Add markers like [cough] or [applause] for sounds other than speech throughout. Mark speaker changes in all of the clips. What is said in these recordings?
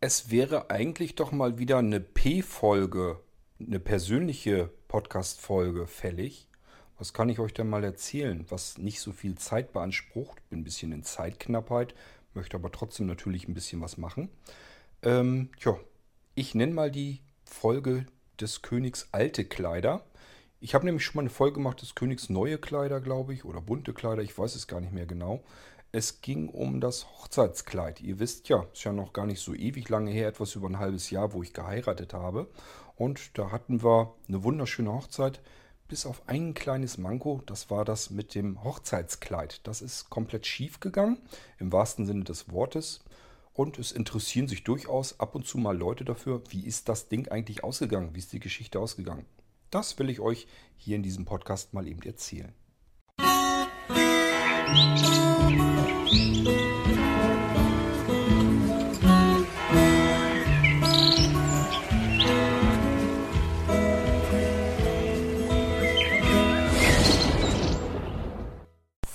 Speaker 1: Es wäre eigentlich doch mal wieder eine P-Folge, eine persönliche Podcast-Folge fällig. Was kann ich euch denn mal erzählen, was nicht so viel Zeit beansprucht? Bin ein bisschen in Zeitknappheit, möchte aber trotzdem natürlich ein bisschen was machen. Ähm, tja, ich nenne mal die Folge des Königs alte Kleider. Ich habe nämlich schon mal eine Folge gemacht des Königs neue Kleider, glaube ich, oder bunte Kleider, ich weiß es gar nicht mehr genau. Es ging um das Hochzeitskleid. Ihr wisst ja, ist ja noch gar nicht so ewig lange her, etwas über ein halbes Jahr, wo ich geheiratet habe. Und da hatten wir eine wunderschöne Hochzeit, bis auf ein kleines Manko, das war das mit dem Hochzeitskleid. Das ist komplett schief gegangen, im wahrsten Sinne des Wortes. Und es interessieren sich durchaus ab und zu mal Leute dafür, wie ist das Ding eigentlich ausgegangen, wie ist die Geschichte ausgegangen. Das will ich euch hier in diesem Podcast mal eben erzählen.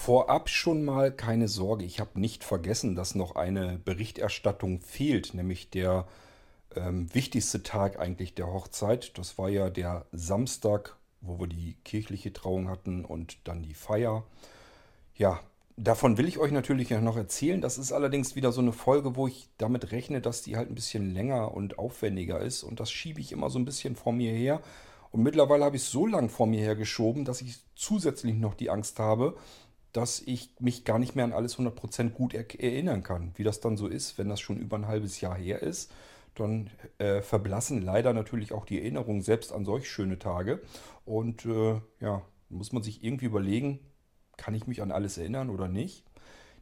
Speaker 1: Vorab schon mal keine Sorge, ich habe nicht vergessen, dass noch eine Berichterstattung fehlt, nämlich der ähm, wichtigste Tag eigentlich der Hochzeit. Das war ja der Samstag, wo wir die kirchliche Trauung hatten und dann die Feier. Ja, davon will ich euch natürlich noch erzählen. Das ist allerdings wieder so eine Folge, wo ich damit rechne, dass die halt ein bisschen länger und aufwendiger ist. Und das schiebe ich immer so ein bisschen vor mir her. Und mittlerweile habe ich es so lang vor mir her geschoben, dass ich zusätzlich noch die Angst habe, dass ich mich gar nicht mehr an alles 100% gut erinnern kann. Wie das dann so ist, wenn das schon über ein halbes Jahr her ist, dann äh, verblassen leider natürlich auch die Erinnerungen selbst an solch schöne Tage. Und äh, ja, muss man sich irgendwie überlegen, kann ich mich an alles erinnern oder nicht?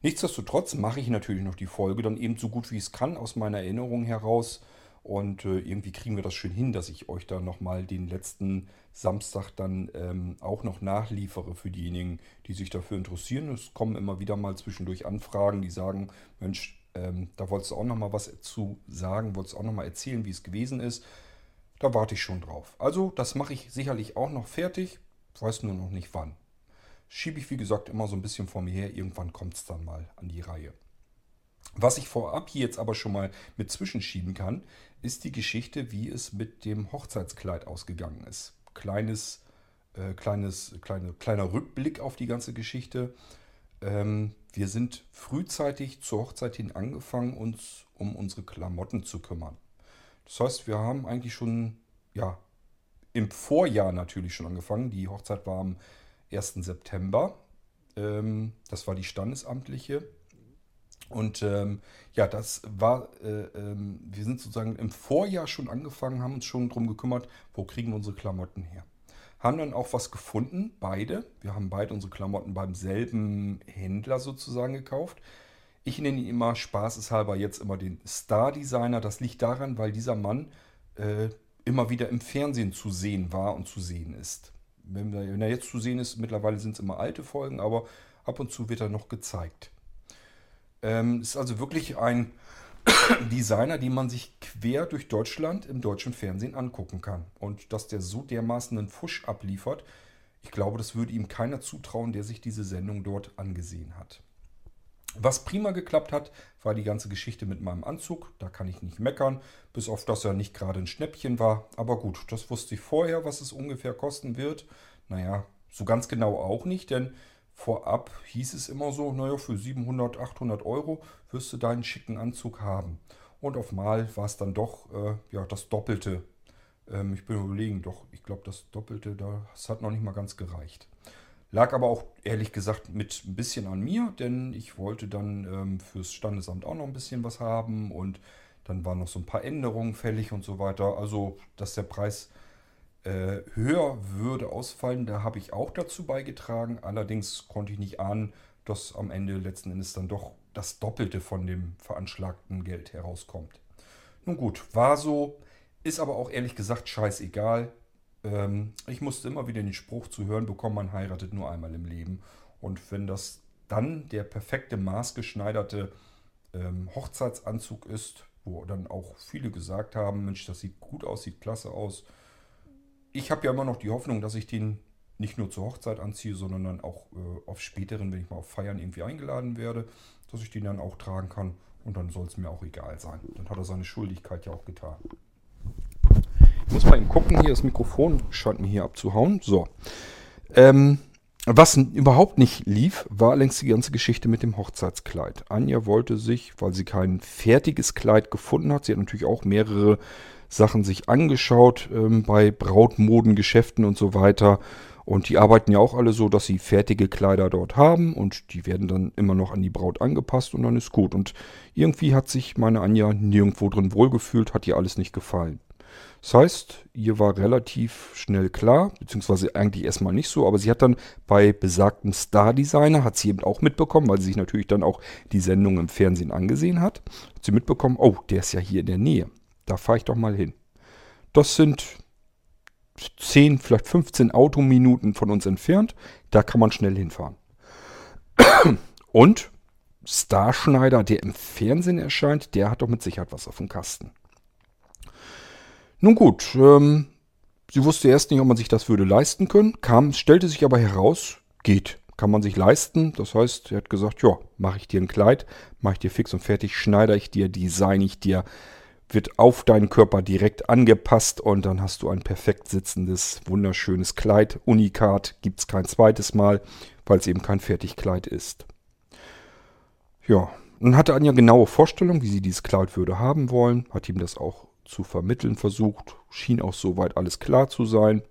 Speaker 1: Nichtsdestotrotz mache ich natürlich noch die Folge dann eben so gut wie es kann aus meiner Erinnerung heraus. Und äh, irgendwie kriegen wir das schön hin, dass ich euch da nochmal den letzten Samstag dann ähm, auch noch nachliefere für diejenigen, die sich dafür interessieren. Es kommen immer wieder mal zwischendurch Anfragen, die sagen, Mensch, ähm, da wolltest du auch nochmal was zu sagen, wolltest du auch nochmal erzählen, wie es gewesen ist. Da warte ich schon drauf. Also das mache ich sicherlich auch noch fertig, weiß nur noch nicht wann schiebe ich, wie gesagt, immer so ein bisschen vor mir her. Irgendwann kommt es dann mal an die Reihe. Was ich vorab hier jetzt aber schon mal mit zwischenschieben kann, ist die Geschichte, wie es mit dem Hochzeitskleid ausgegangen ist. Kleines, äh, kleines, kleine, kleiner Rückblick auf die ganze Geschichte. Ähm, wir sind frühzeitig zur Hochzeit hin angefangen, uns um unsere Klamotten zu kümmern. Das heißt, wir haben eigentlich schon, ja, im Vorjahr natürlich schon angefangen. Die Hochzeit war am 1. September. Ähm, das war die standesamtliche. Und ähm, ja, das war, äh, ähm, wir sind sozusagen im Vorjahr schon angefangen, haben uns schon darum gekümmert, wo kriegen wir unsere Klamotten her. Haben dann auch was gefunden, beide. Wir haben beide unsere Klamotten beim selben Händler sozusagen gekauft. Ich nenne ihn immer spaßeshalber jetzt immer den Star Designer. Das liegt daran, weil dieser Mann äh, immer wieder im Fernsehen zu sehen war und zu sehen ist wenn, wir, wenn er jetzt zu sehen ist, mittlerweile sind es immer alte Folgen, aber ab und zu wird er noch gezeigt. Ähm, ist also wirklich ein [coughs] Designer, den man sich quer durch Deutschland im deutschen Fernsehen angucken kann. Und dass der so dermaßen einen Fusch abliefert, ich glaube, das würde ihm keiner zutrauen, der sich diese Sendung dort angesehen hat. Was prima geklappt hat, war die ganze Geschichte mit meinem Anzug. Da kann ich nicht meckern, bis auf dass er nicht gerade ein Schnäppchen war. Aber gut, das wusste ich vorher, was es ungefähr kosten wird. Naja, so ganz genau auch nicht, denn vorab hieß es immer so, naja, für 700, 800 Euro wirst du deinen schicken Anzug haben. Und auf Mal war es dann doch äh, ja, das Doppelte. Ähm, ich bin überlegen, doch, ich glaube, das Doppelte, das hat noch nicht mal ganz gereicht. Lag aber auch ehrlich gesagt mit ein bisschen an mir, denn ich wollte dann ähm, fürs Standesamt auch noch ein bisschen was haben und dann waren noch so ein paar Änderungen fällig und so weiter. Also, dass der Preis äh, höher würde ausfallen, da habe ich auch dazu beigetragen. Allerdings konnte ich nicht ahnen, dass am Ende letzten Endes dann doch das Doppelte von dem veranschlagten Geld herauskommt. Nun gut, war so, ist aber auch ehrlich gesagt scheißegal. Ähm, ich musste immer wieder den Spruch zu hören bekommen, man heiratet nur einmal im Leben. Und wenn das dann der perfekte maßgeschneiderte ähm, Hochzeitsanzug ist, wo dann auch viele gesagt haben, Mensch, das sieht gut aus, sieht klasse aus. Ich habe ja immer noch die Hoffnung, dass ich den nicht nur zur Hochzeit anziehe, sondern dann auch äh, auf späteren, wenn ich mal auf Feiern irgendwie eingeladen werde, dass ich den dann auch tragen kann. Und dann soll es mir auch egal sein. Dann hat er seine Schuldigkeit ja auch getan. Muss mal eben gucken, hier das Mikrofon scheint mir hier abzuhauen. So. Ähm, was überhaupt nicht lief, war längst die ganze Geschichte mit dem Hochzeitskleid. Anja wollte sich, weil sie kein fertiges Kleid gefunden hat, sie hat natürlich auch mehrere Sachen sich angeschaut ähm, bei Brautmodengeschäften und so weiter. Und die arbeiten ja auch alle so, dass sie fertige Kleider dort haben und die werden dann immer noch an die Braut angepasst und dann ist gut. Und irgendwie hat sich meine Anja nirgendwo drin wohlgefühlt, hat ihr alles nicht gefallen. Das heißt, ihr war relativ schnell klar, beziehungsweise eigentlich erstmal nicht so, aber sie hat dann bei besagten Star Designer, hat sie eben auch mitbekommen, weil sie sich natürlich dann auch die Sendung im Fernsehen angesehen hat, hat sie mitbekommen, oh, der ist ja hier in der Nähe. Da fahre ich doch mal hin. Das sind 10, vielleicht 15 Autominuten von uns entfernt. Da kann man schnell hinfahren. Und Starschneider, der im Fernsehen erscheint, der hat doch mit Sicherheit was auf dem Kasten. Nun gut, ähm, sie wusste erst nicht, ob man sich das würde leisten können, kam, stellte sich aber heraus, geht, kann man sich leisten. Das heißt, er hat gesagt, ja, mache ich dir ein Kleid, mache ich dir fix und fertig, schneide ich dir, design ich dir, wird auf deinen Körper direkt angepasst und dann hast du ein perfekt sitzendes, wunderschönes Kleid. Unikat gibt es kein zweites Mal, weil es eben kein Fertigkleid ist. Ja, nun hatte Anja genaue Vorstellung, wie sie dieses Kleid würde haben wollen, hat ihm das auch zu vermitteln versucht. Schien auch soweit alles klar zu sein.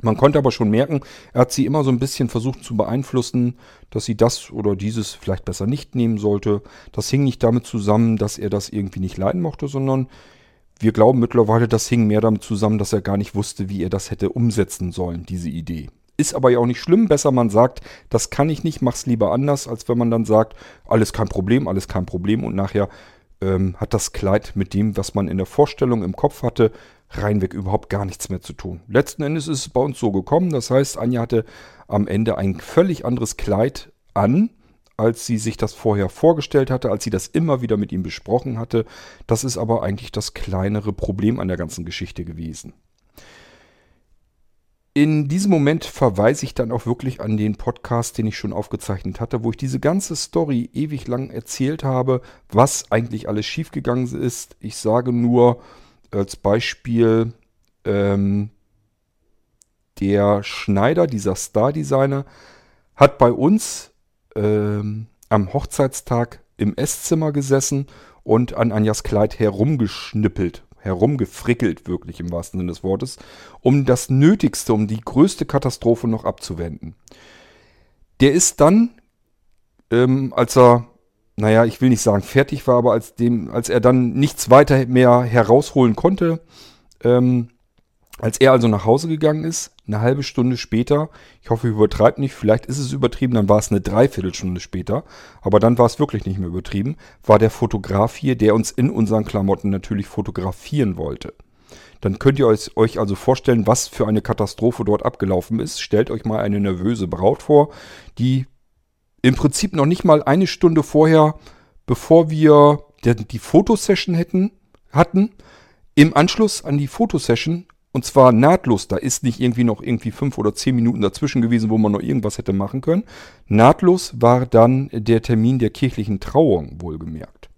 Speaker 1: Man konnte aber schon merken, er hat sie immer so ein bisschen versucht zu beeinflussen, dass sie das oder dieses vielleicht besser nicht nehmen sollte. Das hing nicht damit zusammen, dass er das irgendwie nicht leiden mochte, sondern wir glauben mittlerweile, das hing mehr damit zusammen, dass er gar nicht wusste, wie er das hätte umsetzen sollen, diese Idee. Ist aber ja auch nicht schlimm. Besser man sagt, das kann ich nicht, mach's lieber anders, als wenn man dann sagt, alles kein Problem, alles kein Problem und nachher ähm, hat das Kleid mit dem, was man in der Vorstellung im Kopf hatte, reinweg überhaupt gar nichts mehr zu tun. Letzten Endes ist es bei uns so gekommen. Das heißt, Anja hatte am Ende ein völlig anderes Kleid an, als sie sich das vorher vorgestellt hatte, als sie das immer wieder mit ihm besprochen hatte. Das ist aber eigentlich das kleinere Problem an der ganzen Geschichte gewesen. In diesem Moment verweise ich dann auch wirklich an den Podcast, den ich schon aufgezeichnet hatte, wo ich diese ganze Story ewig lang erzählt habe, was eigentlich alles schiefgegangen ist. Ich sage nur als Beispiel, ähm, der Schneider, dieser Star-Designer, hat bei uns ähm, am Hochzeitstag im Esszimmer gesessen und an Anjas Kleid herumgeschnippelt herumgefrickelt, wirklich im wahrsten Sinne des Wortes, um das Nötigste, um die größte Katastrophe noch abzuwenden. Der ist dann, ähm, als er, naja, ich will nicht sagen fertig war, aber als, dem, als er dann nichts weiter mehr herausholen konnte, ähm, als er also nach Hause gegangen ist, eine halbe Stunde später, ich hoffe, ich übertreibe nicht, vielleicht ist es übertrieben, dann war es eine Dreiviertelstunde später, aber dann war es wirklich nicht mehr übertrieben, war der Fotograf hier, der uns in unseren Klamotten natürlich fotografieren wollte. Dann könnt ihr euch also vorstellen, was für eine Katastrophe dort abgelaufen ist. Stellt euch mal eine nervöse Braut vor, die im Prinzip noch nicht mal eine Stunde vorher, bevor wir die Fotosession hätten, hatten, im Anschluss an die Fotosession und zwar nahtlos. Da ist nicht irgendwie noch irgendwie fünf oder zehn Minuten dazwischen gewesen, wo man noch irgendwas hätte machen können. Nahtlos war dann der Termin der kirchlichen Trauung, wohlgemerkt.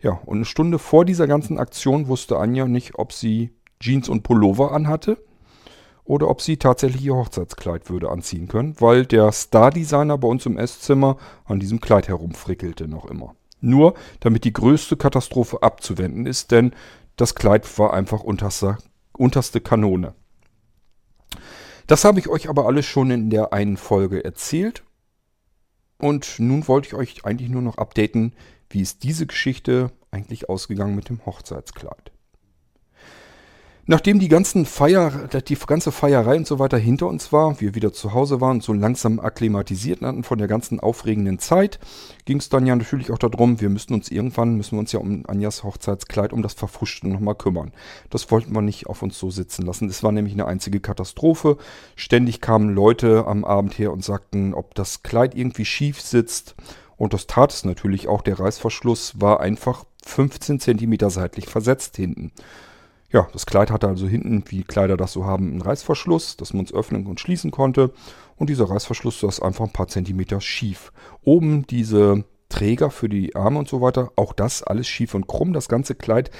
Speaker 1: Ja, und eine Stunde vor dieser ganzen Aktion wusste Anja nicht, ob sie Jeans und Pullover anhatte oder ob sie tatsächlich ihr Hochzeitskleid würde anziehen können, weil der Star-Designer bei uns im Esszimmer an diesem Kleid herumfrickelte noch immer. Nur damit die größte Katastrophe abzuwenden ist, denn das Kleid war einfach unterster unterste Kanone. Das habe ich euch aber alles schon in der einen Folge erzählt. Und nun wollte ich euch eigentlich nur noch updaten, wie ist diese Geschichte eigentlich ausgegangen mit dem Hochzeitskleid. Nachdem die ganzen Feier, die ganze Feierei und so weiter hinter uns war, wir wieder zu Hause waren und so langsam akklimatisiert hatten von der ganzen aufregenden Zeit, ging es dann ja natürlich auch darum, wir müssen uns irgendwann, müssen wir uns ja um Anjas Hochzeitskleid, um das Verfuschte nochmal kümmern. Das wollten wir nicht auf uns so sitzen lassen. Das war nämlich eine einzige Katastrophe. Ständig kamen Leute am Abend her und sagten, ob das Kleid irgendwie schief sitzt. Und das tat es natürlich auch. Der Reißverschluss war einfach 15 cm seitlich versetzt hinten. Ja, das Kleid hatte also hinten, wie Kleider das so haben, einen Reißverschluss, dass man es öffnen und schließen konnte. Und dieser Reißverschluss saß einfach ein paar Zentimeter schief. Oben diese Träger für die Arme und so weiter. Auch das alles schief und krumm. Das ganze Kleid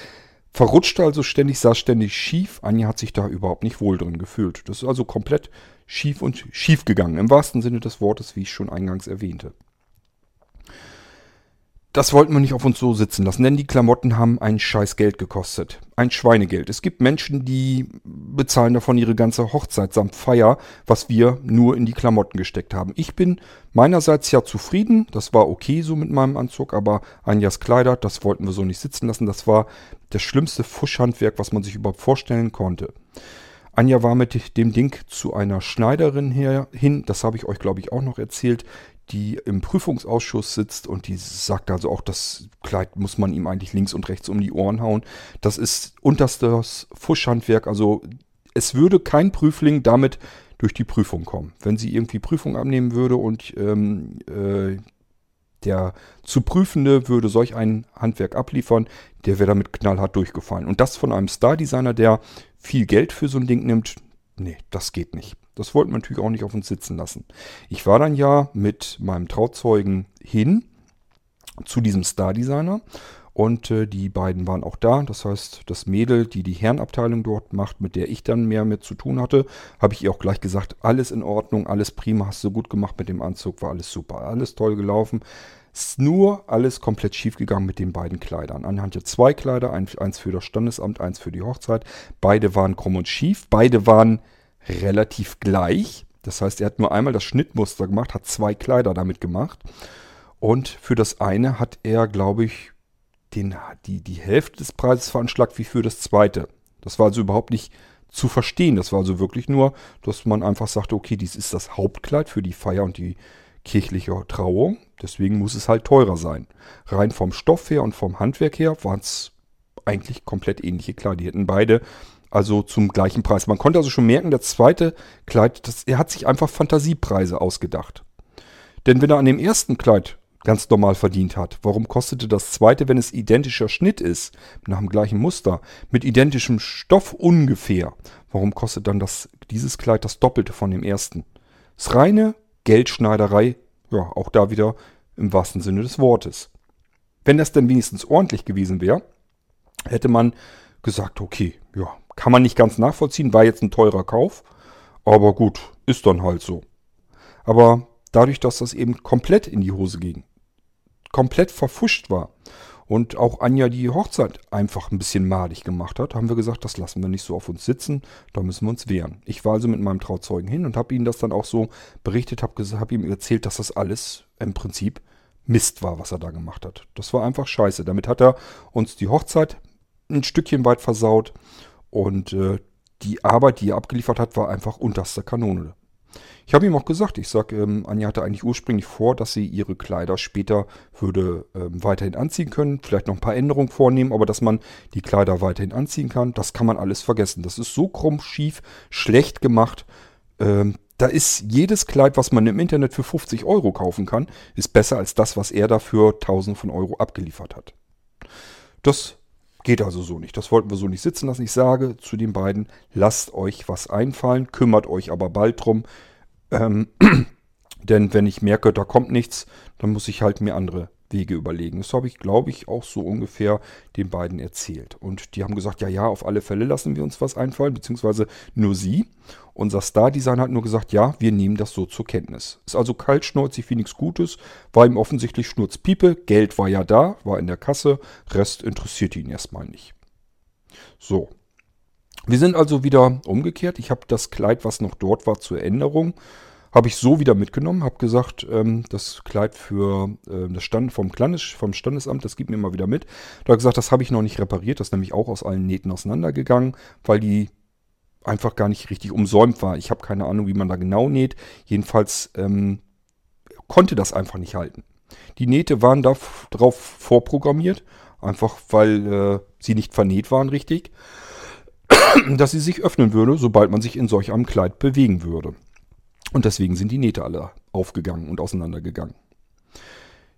Speaker 1: verrutschte also ständig, saß ständig schief. Anja hat sich da überhaupt nicht wohl drin gefühlt. Das ist also komplett schief und schief gegangen. Im wahrsten Sinne des Wortes, wie ich schon eingangs erwähnte das wollten wir nicht auf uns so sitzen lassen, denn die Klamotten haben ein scheiß Geld gekostet. Ein Schweinegeld. Es gibt Menschen, die bezahlen davon ihre ganze Hochzeit samt Feier, was wir nur in die Klamotten gesteckt haben. Ich bin meinerseits ja zufrieden. Das war okay so mit meinem Anzug, aber Anjas Kleider, das wollten wir so nicht sitzen lassen. Das war das schlimmste Fuschhandwerk, was man sich überhaupt vorstellen konnte. Anja war mit dem Ding zu einer Schneiderin her, hin, das habe ich euch glaube ich auch noch erzählt, die im Prüfungsausschuss sitzt und die sagt also auch, das Kleid muss man ihm eigentlich links und rechts um die Ohren hauen. Das ist unterstes Fuschhandwerk. Also es würde kein Prüfling damit durch die Prüfung kommen. Wenn sie irgendwie Prüfung abnehmen würde und ähm, äh, der zu Prüfende würde solch ein Handwerk abliefern, der wäre damit knallhart durchgefallen. Und das von einem Star-Designer, der viel Geld für so ein Ding nimmt, nee, das geht nicht. Das wollten wir natürlich auch nicht auf uns sitzen lassen. Ich war dann ja mit meinem Trauzeugen hin zu diesem Star-Designer und äh, die beiden waren auch da. Das heißt, das Mädel, die die Herrenabteilung dort macht, mit der ich dann mehr mit zu tun hatte, habe ich ihr auch gleich gesagt, alles in Ordnung, alles prima, hast du gut gemacht mit dem Anzug, war alles super, alles toll gelaufen. Ist nur alles komplett schief gegangen mit den beiden Kleidern. Anhand der zwei Kleider, eins für das Standesamt, eins für die Hochzeit. Beide waren krumm und schief, beide waren relativ gleich. Das heißt, er hat nur einmal das Schnittmuster gemacht, hat zwei Kleider damit gemacht. Und für das eine hat er, glaube ich, den, die, die Hälfte des Preises veranschlagt wie für das zweite. Das war also überhaupt nicht zu verstehen. Das war also wirklich nur, dass man einfach sagte, okay, dies ist das Hauptkleid für die Feier und die kirchliche Trauung. Deswegen muss es halt teurer sein. Rein vom Stoff her und vom Handwerk her waren es eigentlich komplett ähnliche Kleider. Die hätten beide also zum gleichen Preis. Man konnte also schon merken, der zweite Kleid, das, er hat sich einfach Fantasiepreise ausgedacht. Denn wenn er an dem ersten Kleid ganz normal verdient hat, warum kostete das zweite, wenn es identischer Schnitt ist, nach dem gleichen Muster, mit identischem Stoff ungefähr, warum kostet dann das, dieses Kleid das Doppelte von dem ersten? Das reine Geldschneiderei, ja, auch da wieder im wahrsten Sinne des Wortes. Wenn das denn wenigstens ordentlich gewesen wäre, hätte man gesagt, okay, ja, kann man nicht ganz nachvollziehen, war jetzt ein teurer Kauf, aber gut, ist dann halt so. Aber dadurch, dass das eben komplett in die Hose ging, komplett verfuscht war und auch Anja die Hochzeit einfach ein bisschen madig gemacht hat, haben wir gesagt, das lassen wir nicht so auf uns sitzen, da müssen wir uns wehren. Ich war also mit meinem Trauzeugen hin und habe ihm das dann auch so berichtet, habe hab ihm erzählt, dass das alles im Prinzip Mist war, was er da gemacht hat. Das war einfach scheiße. Damit hat er uns die Hochzeit ein Stückchen weit versaut und äh, die Arbeit, die er abgeliefert hat, war einfach unterste Kanone. Ich habe ihm auch gesagt, ich sage, ähm, Anja hatte eigentlich ursprünglich vor, dass sie ihre Kleider später würde ähm, weiterhin anziehen können, vielleicht noch ein paar Änderungen vornehmen, aber dass man die Kleider weiterhin anziehen kann, das kann man alles vergessen. Das ist so krumm, schief, schlecht gemacht. Ähm, da ist jedes Kleid, was man im Internet für 50 Euro kaufen kann, ist besser als das, was er dafür 1000 von Euro abgeliefert hat. Das Geht also so nicht. Das wollten wir so nicht sitzen lassen. Ich sage zu den beiden, lasst euch was einfallen, kümmert euch aber bald drum. Ähm, [clears throat] denn wenn ich merke, da kommt nichts, dann muss ich halt mir andere Wege überlegen. Das habe ich, glaube ich, auch so ungefähr den beiden erzählt. Und die haben gesagt, ja, ja, auf alle Fälle lassen wir uns was einfallen, beziehungsweise nur sie. Unser Star-Design hat nur gesagt, ja, wir nehmen das so zur Kenntnis. Ist also kaltschnäuzig wie nichts Gutes, war ihm offensichtlich Schnurzpiepe, Geld war ja da, war in der Kasse, Rest interessierte ihn erstmal nicht. So. Wir sind also wieder umgekehrt. Ich habe das Kleid, was noch dort war, zur Änderung habe ich so wieder mitgenommen, habe gesagt, ähm, das Kleid für äh, das Stand vom, Landes, vom Standesamt, das gibt mir mal wieder mit. Da habe gesagt, das habe ich noch nicht repariert, das ist nämlich auch aus allen Nähten auseinandergegangen, weil die einfach gar nicht richtig umsäumt war. Ich habe keine Ahnung, wie man da genau näht. Jedenfalls ähm, konnte das einfach nicht halten. Die Nähte waren darauf vorprogrammiert, einfach weil äh, sie nicht vernäht waren richtig, [clears throat] dass sie sich öffnen würde, sobald man sich in solch einem Kleid bewegen würde. Und deswegen sind die Nähte alle aufgegangen und auseinandergegangen.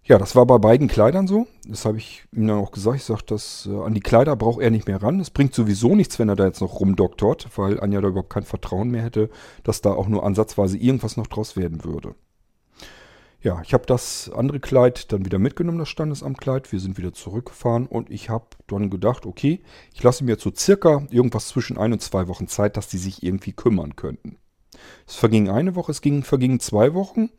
Speaker 1: Ja, das war bei beiden Kleidern so. Das habe ich ihm dann auch gesagt. Ich sage, dass äh, an die Kleider braucht er nicht mehr ran. Es bringt sowieso nichts, wenn er da jetzt noch rumdoktort, weil Anja da überhaupt kein Vertrauen mehr hätte, dass da auch nur ansatzweise irgendwas noch draus werden würde. Ja, ich habe das andere Kleid dann wieder mitgenommen, das Standesamtkleid. Wir sind wieder zurückgefahren und ich habe dann gedacht, okay, ich lasse mir jetzt so circa irgendwas zwischen ein und zwei Wochen Zeit, dass die sich irgendwie kümmern könnten. Es verging eine Woche, es ging, vergingen zwei Wochen.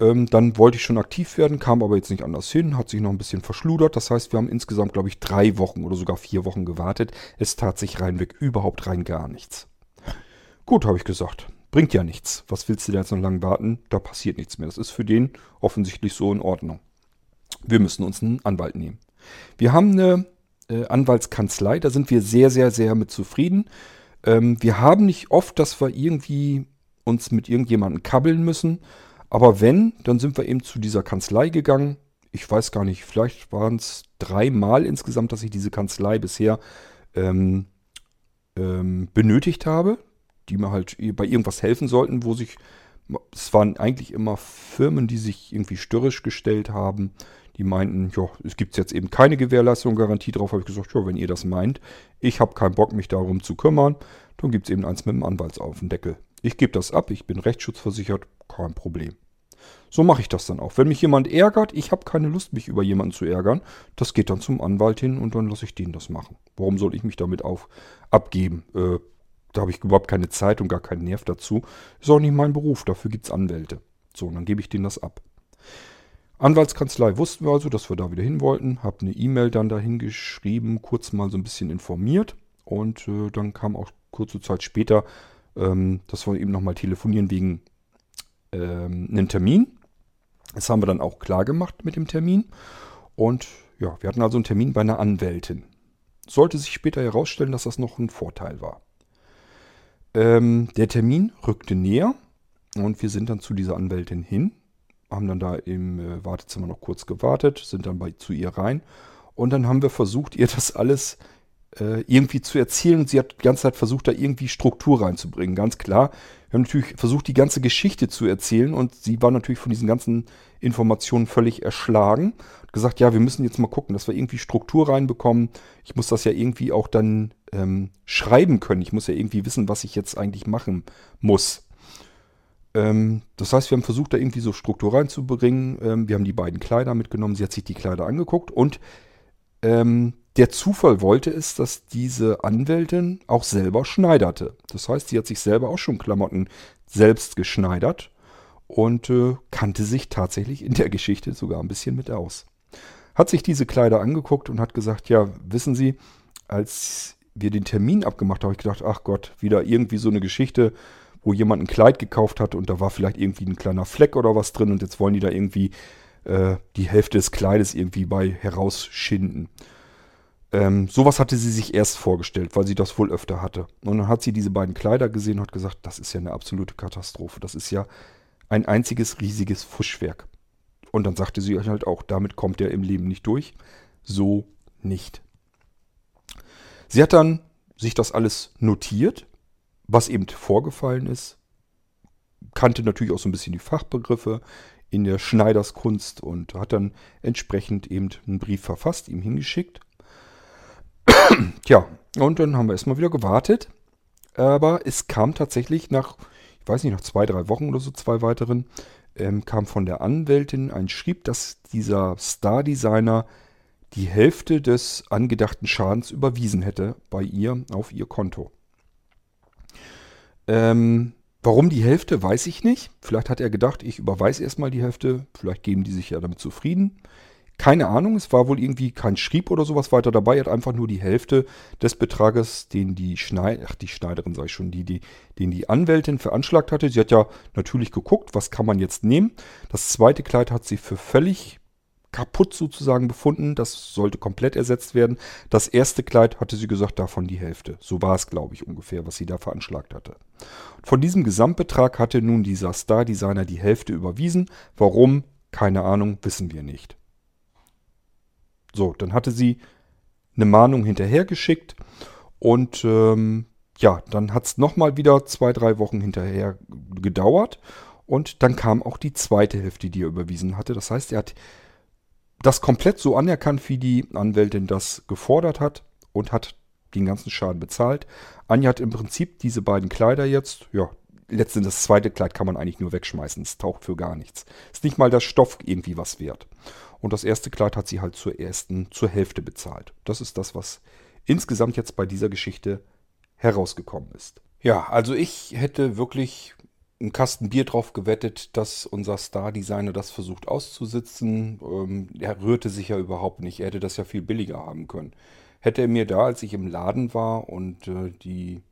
Speaker 1: Ähm, dann wollte ich schon aktiv werden, kam aber jetzt nicht anders hin, hat sich noch ein bisschen verschludert. Das heißt, wir haben insgesamt, glaube ich, drei Wochen oder sogar vier Wochen gewartet. Es tat sich reinweg überhaupt rein gar nichts. Gut, habe ich gesagt. Bringt ja nichts. Was willst du da jetzt noch lange warten? Da passiert nichts mehr. Das ist für den offensichtlich so in Ordnung. Wir müssen uns einen Anwalt nehmen. Wir haben eine äh, Anwaltskanzlei, da sind wir sehr, sehr, sehr mit zufrieden. Ähm, wir haben nicht oft, dass wir irgendwie uns mit irgendjemandem kabbeln müssen. Aber wenn, dann sind wir eben zu dieser Kanzlei gegangen. Ich weiß gar nicht, vielleicht waren es dreimal insgesamt, dass ich diese Kanzlei bisher ähm, ähm, benötigt habe die mir halt bei irgendwas helfen sollten, wo sich, es waren eigentlich immer Firmen, die sich irgendwie störrisch gestellt haben. Die meinten, ja, es gibt jetzt eben keine Gewährleistung, Garantie drauf. Habe ich gesagt, ja, wenn ihr das meint, ich habe keinen Bock, mich darum zu kümmern, dann gibt es eben eins mit dem Anwalt auf den Deckel. Ich gebe das ab, ich bin rechtsschutzversichert, kein Problem. So mache ich das dann auch. Wenn mich jemand ärgert, ich habe keine Lust, mich über jemanden zu ärgern, das geht dann zum Anwalt hin und dann lasse ich den das machen. Warum soll ich mich damit auf, abgeben? Äh, da habe ich überhaupt keine Zeit und gar keinen Nerv dazu. Ist auch nicht mein Beruf, dafür gibt es Anwälte. So, und dann gebe ich denen das ab. Anwaltskanzlei wussten wir also, dass wir da wieder hin wollten. Habe eine E-Mail dann dahin geschrieben, kurz mal so ein bisschen informiert. Und äh, dann kam auch kurze Zeit später, ähm, dass wir eben nochmal telefonieren wegen ähm, einem Termin. Das haben wir dann auch klar gemacht mit dem Termin. Und ja, wir hatten also einen Termin bei einer Anwältin. Sollte sich später herausstellen, dass das noch ein Vorteil war. Ähm, der Termin rückte näher und wir sind dann zu dieser Anwältin hin, haben dann da im äh, Wartezimmer noch kurz gewartet, sind dann bei, zu ihr rein und dann haben wir versucht, ihr das alles äh, irgendwie zu erzählen und sie hat die ganze Zeit versucht, da irgendwie Struktur reinzubringen. Ganz klar, wir haben natürlich versucht, die ganze Geschichte zu erzählen und sie war natürlich von diesen ganzen Informationen völlig erschlagen. Hat gesagt, ja, wir müssen jetzt mal gucken, dass wir irgendwie Struktur reinbekommen. Ich muss das ja irgendwie auch dann ähm, schreiben können. Ich muss ja irgendwie wissen, was ich jetzt eigentlich machen muss. Ähm, das heißt, wir haben versucht, da irgendwie so Struktur reinzubringen. Ähm, wir haben die beiden Kleider mitgenommen. Sie hat sich die Kleider angeguckt und ähm, der Zufall wollte es, dass diese Anwältin auch selber schneiderte. Das heißt, sie hat sich selber auch schon Klamotten selbst geschneidert und äh, kannte sich tatsächlich in der Geschichte sogar ein bisschen mit aus. Hat sich diese Kleider angeguckt und hat gesagt, ja, wissen Sie, als wir den Termin abgemacht haben, habe ich gedacht, ach Gott, wieder irgendwie so eine Geschichte, wo jemand ein Kleid gekauft hat und da war vielleicht irgendwie ein kleiner Fleck oder was drin und jetzt wollen die da irgendwie äh, die Hälfte des Kleides irgendwie bei herausschinden. Ähm, sowas hatte sie sich erst vorgestellt, weil sie das wohl öfter hatte. Und dann hat sie diese beiden Kleider gesehen und hat gesagt, das ist ja eine absolute Katastrophe. Das ist ja ein einziges riesiges Fuschwerk. Und dann sagte sie halt auch, damit kommt er im Leben nicht durch. So nicht. Sie hat dann sich das alles notiert, was eben vorgefallen ist, kannte natürlich auch so ein bisschen die Fachbegriffe in der Schneiderskunst und hat dann entsprechend eben einen Brief verfasst, ihm hingeschickt. [clears throat] Tja, und dann haben wir erstmal wieder gewartet. Aber es kam tatsächlich nach, ich weiß nicht, nach zwei, drei Wochen oder so, zwei weiteren, ähm, kam von der Anwältin ein Schrieb, dass dieser Star-Designer die Hälfte des angedachten Schadens überwiesen hätte bei ihr auf ihr Konto. Ähm, warum die Hälfte, weiß ich nicht. Vielleicht hat er gedacht, ich überweise erstmal die Hälfte. Vielleicht geben die sich ja damit zufrieden. Keine Ahnung, es war wohl irgendwie kein Schrieb oder sowas weiter dabei. Er hat einfach nur die Hälfte des Betrages, den die Schneid ach, die Schneiderin, sag ich schon, die, die, den die Anwältin veranschlagt hatte. Sie hat ja natürlich geguckt, was kann man jetzt nehmen. Das zweite Kleid hat sie für völlig kaputt sozusagen befunden. Das sollte komplett ersetzt werden. Das erste Kleid hatte sie gesagt, davon die Hälfte. So war es, glaube ich, ungefähr, was sie da veranschlagt hatte. Von diesem Gesamtbetrag hatte nun dieser Star-Designer die Hälfte überwiesen. Warum? Keine Ahnung, wissen wir nicht. So, dann hatte sie eine Mahnung hinterhergeschickt und ähm, ja, dann hat es nochmal wieder zwei, drei Wochen hinterher gedauert und dann kam auch die zweite Hälfte, die er überwiesen hatte. Das heißt, er hat das komplett so anerkannt, wie die Anwältin das gefordert hat und hat den ganzen Schaden bezahlt. Anja hat im Prinzip diese beiden Kleider jetzt, ja, letztendlich das zweite Kleid kann man eigentlich nur wegschmeißen. Es taucht für gar nichts. Ist nicht mal der Stoff irgendwie was wert. Und das erste Kleid hat sie halt zur ersten, zur Hälfte bezahlt. Das ist das, was insgesamt jetzt bei dieser Geschichte herausgekommen ist. Ja, also ich hätte wirklich einen Kasten Bier drauf gewettet, dass unser Star-Designer das versucht auszusitzen. Ähm, er rührte sich ja überhaupt nicht. Er hätte das ja viel billiger haben können. Hätte er mir da, als ich im Laden war und äh, die,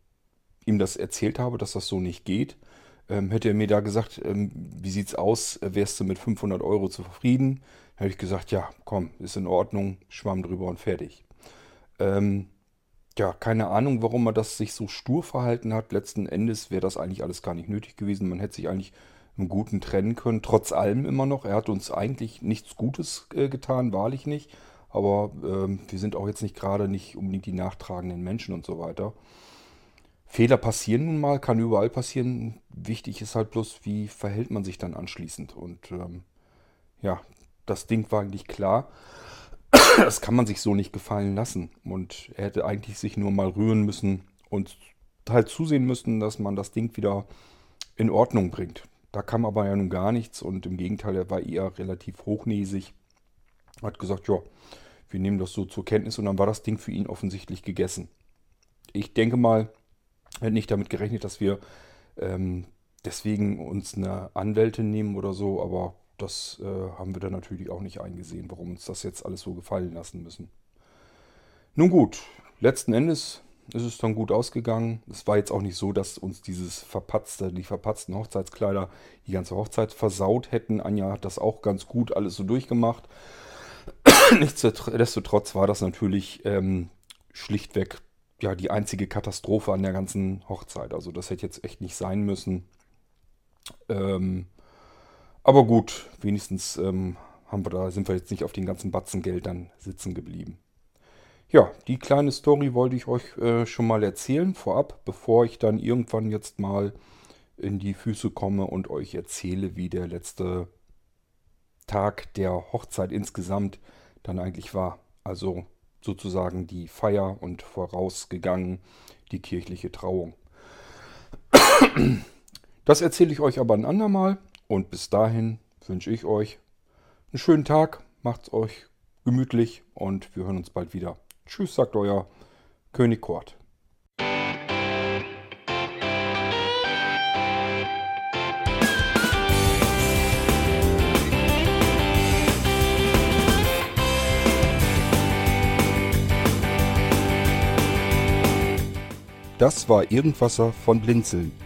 Speaker 1: ihm das erzählt habe, dass das so nicht geht, ähm, hätte er mir da gesagt, ähm, wie sieht's aus, wärst du mit 500 Euro zufrieden? Dann habe ich gesagt, ja, komm, ist in Ordnung, schwamm drüber und fertig. Ähm, ja, keine Ahnung, warum man das sich so stur verhalten hat. Letzten Endes wäre das eigentlich alles gar nicht nötig gewesen. Man hätte sich eigentlich im Guten trennen können. Trotz allem immer noch. Er hat uns eigentlich nichts Gutes äh, getan, wahrlich nicht. Aber ähm, wir sind auch jetzt nicht gerade nicht unbedingt die nachtragenden Menschen und so weiter. Fehler passieren nun mal, kann überall passieren. Wichtig ist halt bloß, wie verhält man sich dann anschließend. Und ähm, ja, das Ding war eigentlich klar. Das kann man sich so nicht gefallen lassen. Und er hätte eigentlich sich nur mal rühren müssen und halt zusehen müssen, dass man das Ding wieder in Ordnung bringt. Da kam aber ja nun gar nichts und im Gegenteil, er war eher relativ hochnäsig. Hat gesagt, ja, wir nehmen das so zur Kenntnis und dann war das Ding für ihn offensichtlich gegessen. Ich denke mal, er hat nicht damit gerechnet, dass wir ähm, deswegen uns eine Anwältin nehmen oder so, aber das äh, haben wir dann natürlich auch nicht eingesehen, warum uns das jetzt alles so gefallen lassen müssen. Nun gut, letzten Endes ist es dann gut ausgegangen. Es war jetzt auch nicht so, dass uns dieses verpatzte, die verpatzten Hochzeitskleider die ganze Hochzeit versaut hätten. Anja hat das auch ganz gut alles so durchgemacht. [clears throat] Nichtsdestotrotz war das natürlich ähm, schlichtweg ja die einzige Katastrophe an der ganzen Hochzeit. Also das hätte jetzt echt nicht sein müssen. Ähm, aber gut, wenigstens ähm, haben wir da, sind wir jetzt nicht auf den ganzen Batzen Geld dann sitzen geblieben. Ja, die kleine Story wollte ich euch äh, schon mal erzählen vorab, bevor ich dann irgendwann jetzt mal in die Füße komme und euch erzähle, wie der letzte Tag der Hochzeit insgesamt dann eigentlich war. Also sozusagen die Feier und vorausgegangen die kirchliche Trauung. Das erzähle ich euch aber ein andermal. Und bis dahin wünsche ich euch einen schönen Tag, macht's euch gemütlich und wir hören uns bald wieder. Tschüss, sagt euer König Kort. Das war Irgendwasser von Blinzeln.